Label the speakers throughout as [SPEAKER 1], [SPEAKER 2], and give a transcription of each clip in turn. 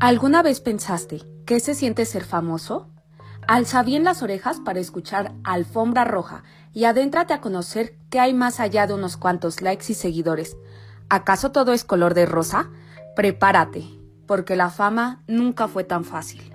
[SPEAKER 1] ¿Alguna vez pensaste qué se siente ser famoso? Alza bien las orejas para escuchar Alfombra Roja y adéntrate a conocer qué hay más allá de unos cuantos likes y seguidores. ¿Acaso todo es color de rosa? Prepárate, porque la fama nunca fue tan fácil.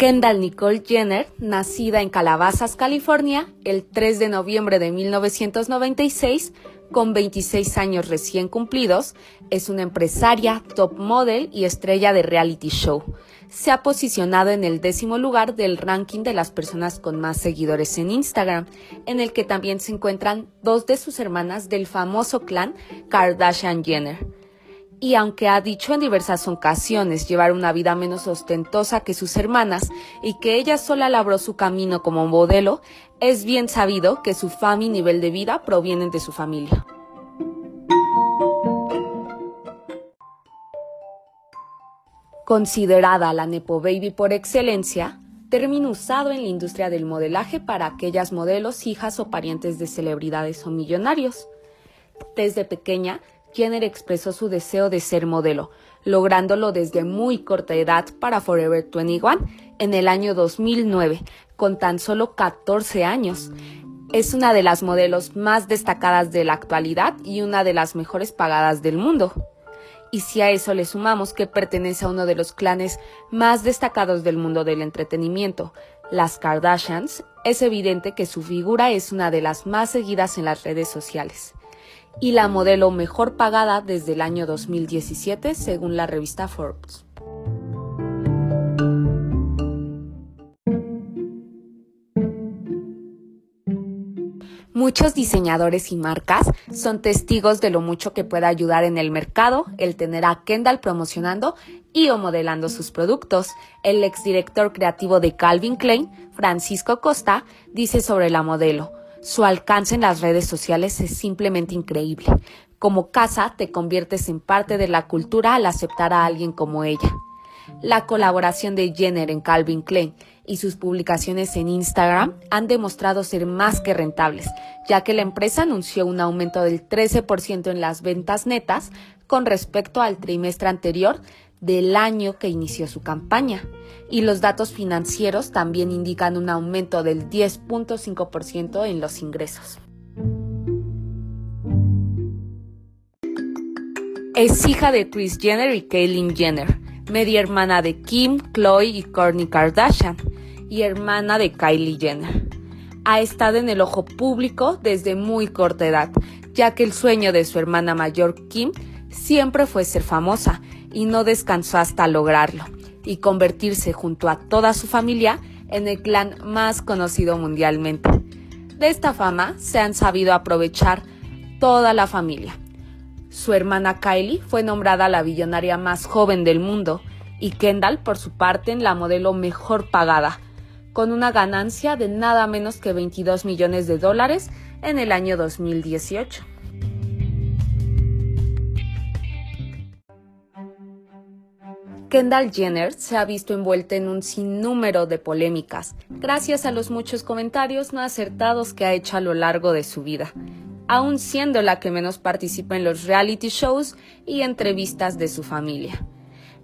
[SPEAKER 1] Kendall Nicole Jenner, nacida en Calabazas, California, el 3 de noviembre de 1996, con 26 años recién cumplidos, es una empresaria, top model y estrella de reality show. Se ha posicionado en el décimo lugar del ranking de las personas con más seguidores en Instagram, en el que también se encuentran dos de sus hermanas del famoso clan Kardashian Jenner y aunque ha dicho en diversas ocasiones llevar una vida menos ostentosa que sus hermanas y que ella sola labró su camino como modelo, es bien sabido que su fama y nivel de vida provienen de su familia. Considerada la Nepo Baby por excelencia, término usado en la industria del modelaje para aquellas modelos, hijas o parientes de celebridades o millonarios. Desde pequeña Jenner expresó su deseo de ser modelo, lográndolo desde muy corta edad para Forever 21 en el año 2009, con tan solo 14 años. Es una de las modelos más destacadas de la actualidad y una de las mejores pagadas del mundo. Y si a eso le sumamos que pertenece a uno de los clanes más destacados del mundo del entretenimiento, las Kardashians, es evidente que su figura es una de las más seguidas en las redes sociales y la modelo mejor pagada desde el año 2017 según la revista Forbes. Muchos diseñadores y marcas son testigos de lo mucho que puede ayudar en el mercado el tener a Kendall promocionando y o modelando sus productos. El exdirector creativo de Calvin Klein, Francisco Costa, dice sobre la modelo, su alcance en las redes sociales es simplemente increíble. Como casa te conviertes en parte de la cultura al aceptar a alguien como ella. La colaboración de Jenner en Calvin Klein y sus publicaciones en Instagram han demostrado ser más que rentables, ya que la empresa anunció un aumento del 13% en las ventas netas con respecto al trimestre anterior del año que inició su campaña. Y los datos financieros también indican un aumento del 10.5% en los ingresos. Es hija de Kris Jenner y Caitlyn Jenner, media hermana de Kim, Chloe y Kourtney Kardashian, y hermana de Kylie Jenner. Ha estado en el ojo público desde muy corta edad, ya que el sueño de su hermana mayor Kim siempre fue ser famosa y no descansó hasta lograrlo y convertirse junto a toda su familia en el clan más conocido mundialmente. De esta fama se han sabido aprovechar toda la familia. Su hermana Kylie fue nombrada la billonaria más joven del mundo y Kendall, por su parte, en la modelo mejor pagada, con una ganancia de nada menos que 22 millones de dólares en el año 2018. Kendall Jenner se ha visto envuelta en un sinnúmero de polémicas, gracias a los muchos comentarios no acertados que ha hecho a lo largo de su vida, aun siendo la que menos participa en los reality shows y entrevistas de su familia.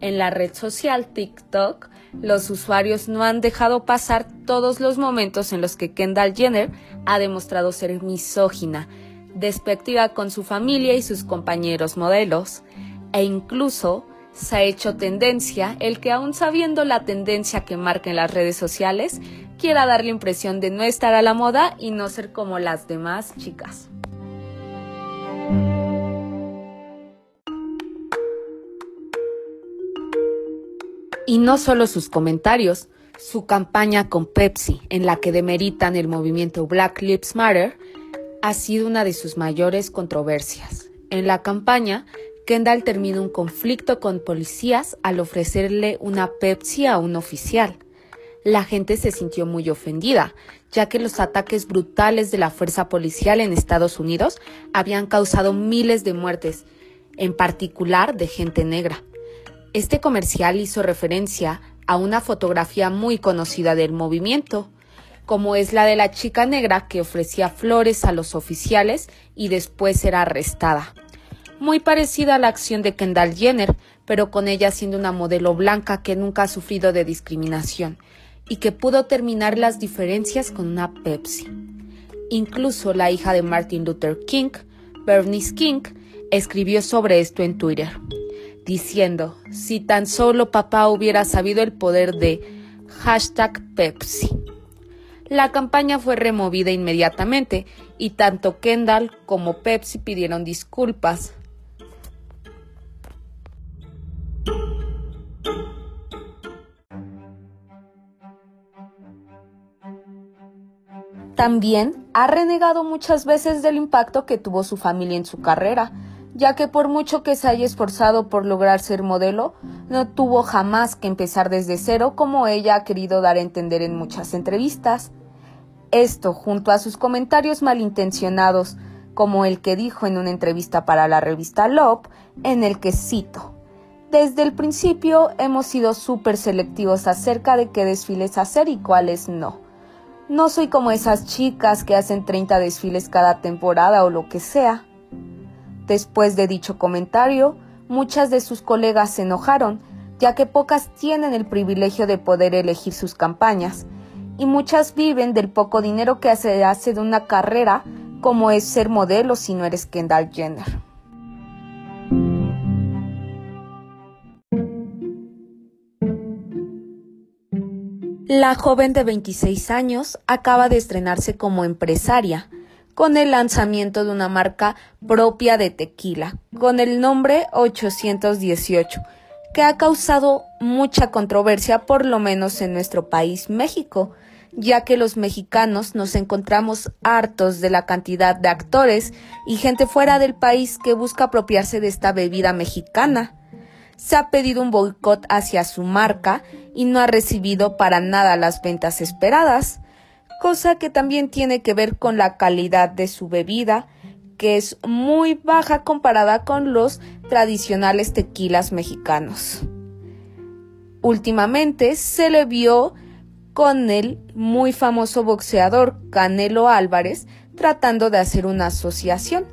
[SPEAKER 1] En la red social TikTok, los usuarios no han dejado pasar todos los momentos en los que Kendall Jenner ha demostrado ser misógina, despectiva con su familia y sus compañeros modelos, e incluso se ha hecho tendencia el que aún sabiendo la tendencia que marca en las redes sociales, quiera dar la impresión de no estar a la moda y no ser como las demás chicas. Y no solo sus comentarios, su campaña con Pepsi, en la que demeritan el movimiento Black Lives Matter, ha sido una de sus mayores controversias. En la campaña, Kendall termina un conflicto con policías al ofrecerle una Pepsi a un oficial. La gente se sintió muy ofendida, ya que los ataques brutales de la fuerza policial en Estados Unidos habían causado miles de muertes, en particular de gente negra. Este comercial hizo referencia a una fotografía muy conocida del movimiento, como es la de la chica negra que ofrecía flores a los oficiales y después era arrestada muy parecida a la acción de Kendall Jenner, pero con ella siendo una modelo blanca que nunca ha sufrido de discriminación y que pudo terminar las diferencias con una Pepsi. Incluso la hija de Martin Luther King, Bernice King, escribió sobre esto en Twitter, diciendo, si tan solo papá hubiera sabido el poder de hashtag Pepsi. La campaña fue removida inmediatamente y tanto Kendall como Pepsi pidieron disculpas, También ha renegado muchas veces del impacto que tuvo su familia en su carrera, ya que por mucho que se haya esforzado por lograr ser modelo, no tuvo jamás que empezar desde cero como ella ha querido dar a entender en muchas entrevistas. Esto, junto a sus comentarios malintencionados, como el que dijo en una entrevista para la revista Love, en el que cito, Desde el principio hemos sido súper selectivos acerca de qué desfiles hacer y cuáles no. No soy como esas chicas que hacen 30 desfiles cada temporada o lo que sea. Después de dicho comentario, muchas de sus colegas se enojaron, ya que pocas tienen el privilegio de poder elegir sus campañas, y muchas viven del poco dinero que se hace de una carrera como es ser modelo si no eres Kendall Jenner. La joven de 26 años acaba de estrenarse como empresaria con el lanzamiento de una marca propia de tequila con el nombre 818 que ha causado mucha controversia por lo menos en nuestro país México, ya que los mexicanos nos encontramos hartos de la cantidad de actores y gente fuera del país que busca apropiarse de esta bebida mexicana se ha pedido un boicot hacia su marca y no ha recibido para nada las ventas esperadas, cosa que también tiene que ver con la calidad de su bebida, que es muy baja comparada con los tradicionales tequilas mexicanos. Últimamente se le vio con el muy famoso boxeador Canelo Álvarez tratando de hacer una asociación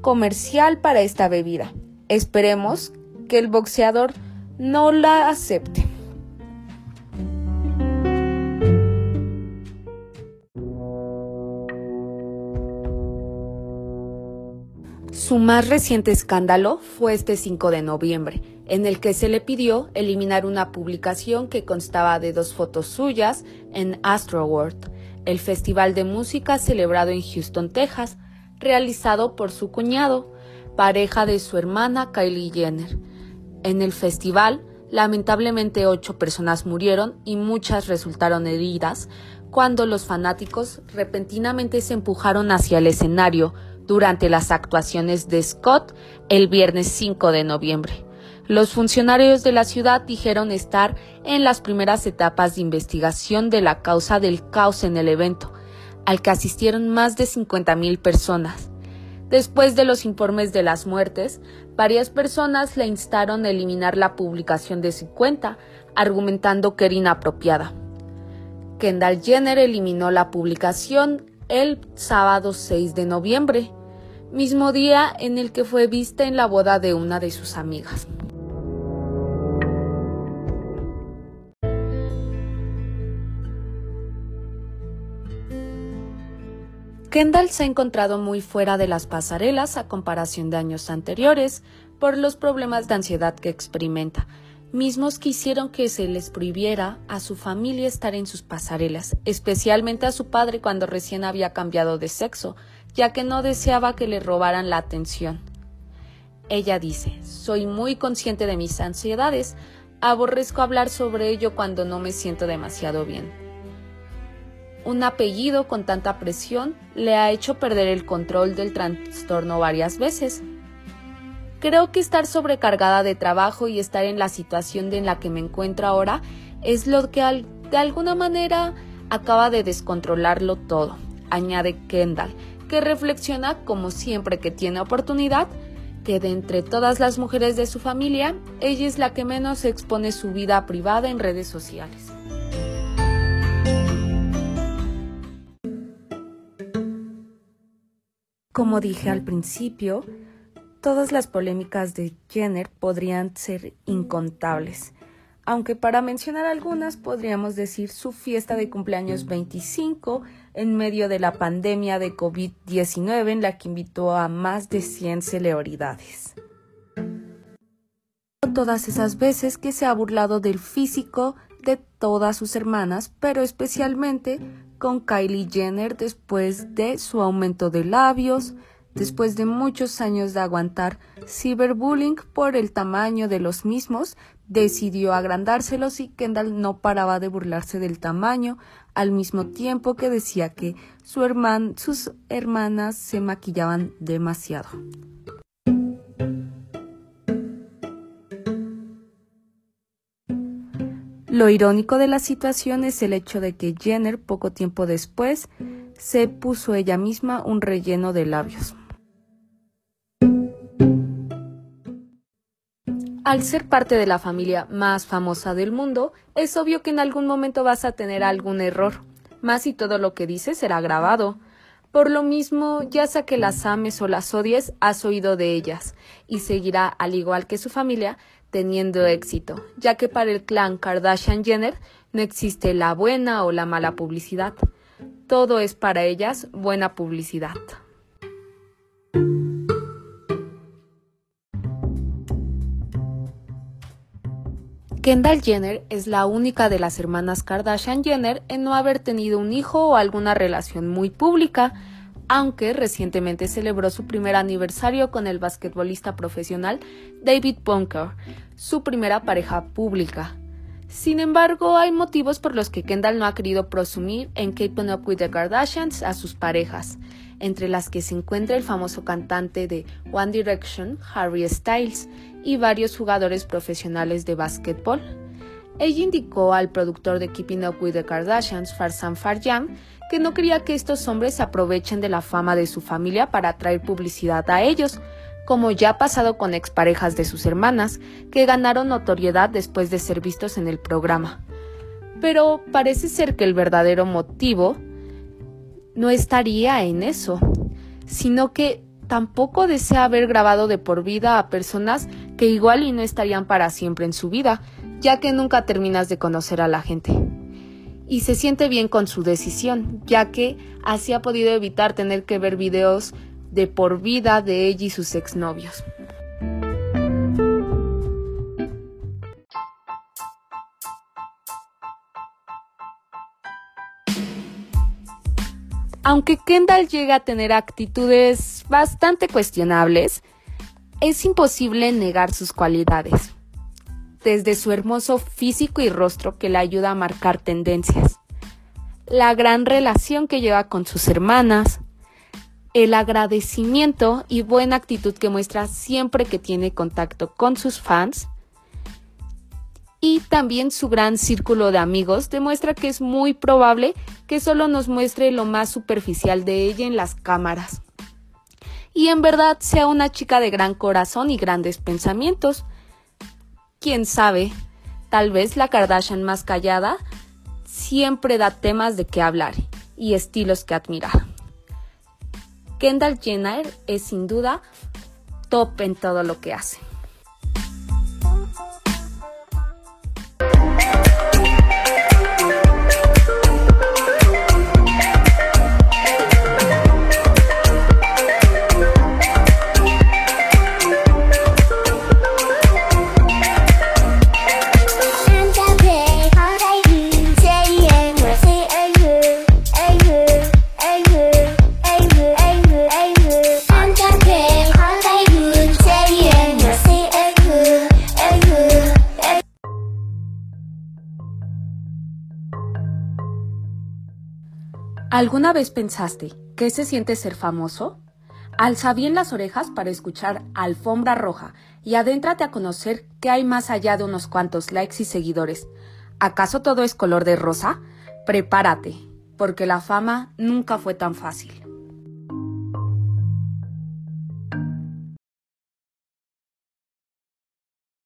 [SPEAKER 1] comercial para esta bebida. Esperemos que el boxeador no la acepte. Su más reciente escándalo fue este 5 de noviembre, en el que se le pidió eliminar una publicación que constaba de dos fotos suyas en Astroworld, el festival de música celebrado en Houston, Texas, realizado por su cuñado, pareja de su hermana Kylie Jenner. En el festival, lamentablemente ocho personas murieron y muchas resultaron heridas cuando los fanáticos repentinamente se empujaron hacia el escenario durante las actuaciones de Scott el viernes 5 de noviembre. Los funcionarios de la ciudad dijeron estar en las primeras etapas de investigación de la causa del caos en el evento, al que asistieron más de 50.000 personas. Después de los informes de las muertes, varias personas le instaron a eliminar la publicación de su cuenta, argumentando que era inapropiada. Kendall Jenner eliminó la publicación el sábado 6 de noviembre, mismo día en el que fue vista en la boda de una de sus amigas. Kendall se ha encontrado muy fuera de las pasarelas a comparación de años anteriores por los problemas de ansiedad que experimenta, mismos que hicieron que se les prohibiera a su familia estar en sus pasarelas, especialmente a su padre cuando recién había cambiado de sexo, ya que no deseaba que le robaran la atención. Ella dice, soy muy consciente de mis ansiedades, aborrezco hablar sobre ello cuando no me siento demasiado bien. Un apellido con tanta presión le ha hecho perder el control del trastorno varias veces. Creo que estar sobrecargada de trabajo y estar en la situación en la que me encuentro ahora es lo que de alguna manera acaba de descontrolarlo todo, añade Kendall, que reflexiona como siempre que tiene oportunidad que de entre todas las mujeres de su familia, ella es la que menos expone su vida privada en redes sociales. Como dije al principio, todas las polémicas de Jenner podrían ser incontables, aunque para mencionar algunas podríamos decir su fiesta de cumpleaños 25 en medio de la pandemia de COVID-19 en la que invitó a más de 100 celebridades. Todas esas veces que se ha burlado del físico de todas sus hermanas, pero especialmente con Kylie Jenner después de su aumento de labios, después de muchos años de aguantar ciberbullying por el tamaño de los mismos, decidió agrandárselos y Kendall no paraba de burlarse del tamaño, al mismo tiempo que decía que su sus hermanas se maquillaban demasiado. Lo irónico de la situación es el hecho de que Jenner poco tiempo después se puso ella misma un relleno de labios. Al ser parte de la familia más famosa del mundo, es obvio que en algún momento vas a tener algún error, más si todo lo que dices será grabado. Por lo mismo, ya sea que las ames o las odies, has oído de ellas, y seguirá, al igual que su familia, teniendo éxito, ya que para el clan Kardashian Jenner no existe la buena o la mala publicidad. Todo es para ellas buena publicidad. Kendall Jenner es la única de las hermanas Kardashian Jenner en no haber tenido un hijo o alguna relación muy pública, aunque recientemente celebró su primer aniversario con el basquetbolista profesional David Bunker, su primera pareja pública. Sin embargo, hay motivos por los que Kendall no ha querido presumir en Keeping Up with the Kardashians a sus parejas, entre las que se encuentra el famoso cantante de One Direction, Harry Styles, y varios jugadores profesionales de básquetbol. Ella indicó al productor de Keeping Up with the Kardashians, Farzan Farjan, que no quería que estos hombres aprovechen de la fama de su familia para atraer publicidad a ellos, como ya ha pasado con exparejas de sus hermanas, que ganaron notoriedad después de ser vistos en el programa. Pero parece ser que el verdadero motivo no estaría en eso, sino que tampoco desea haber grabado de por vida a personas que igual y no estarían para siempre en su vida, ya que nunca terminas de conocer a la gente. Y se siente bien con su decisión, ya que así ha podido evitar tener que ver videos de por vida de ella y sus exnovios. Aunque Kendall llega a tener actitudes bastante cuestionables, es imposible negar sus cualidades. Desde su hermoso físico y rostro que le ayuda a marcar tendencias, la gran relación que lleva con sus hermanas, el agradecimiento y buena actitud que muestra siempre que tiene contacto con sus fans, y también su gran círculo de amigos demuestra que es muy probable que solo nos muestre lo más superficial de ella en las cámaras. Y en verdad sea una chica de gran corazón y grandes pensamientos. Quién sabe, tal vez la Kardashian más callada siempre da temas de qué hablar y estilos que admirar. Kendall Jenner es sin duda top en todo lo que hace. ¿Alguna vez pensaste qué se siente ser famoso? Alza bien las orejas para escuchar Alfombra Roja y adéntrate a conocer qué hay más allá de unos cuantos likes y seguidores. ¿Acaso todo es color de rosa? Prepárate, porque la fama nunca fue tan fácil.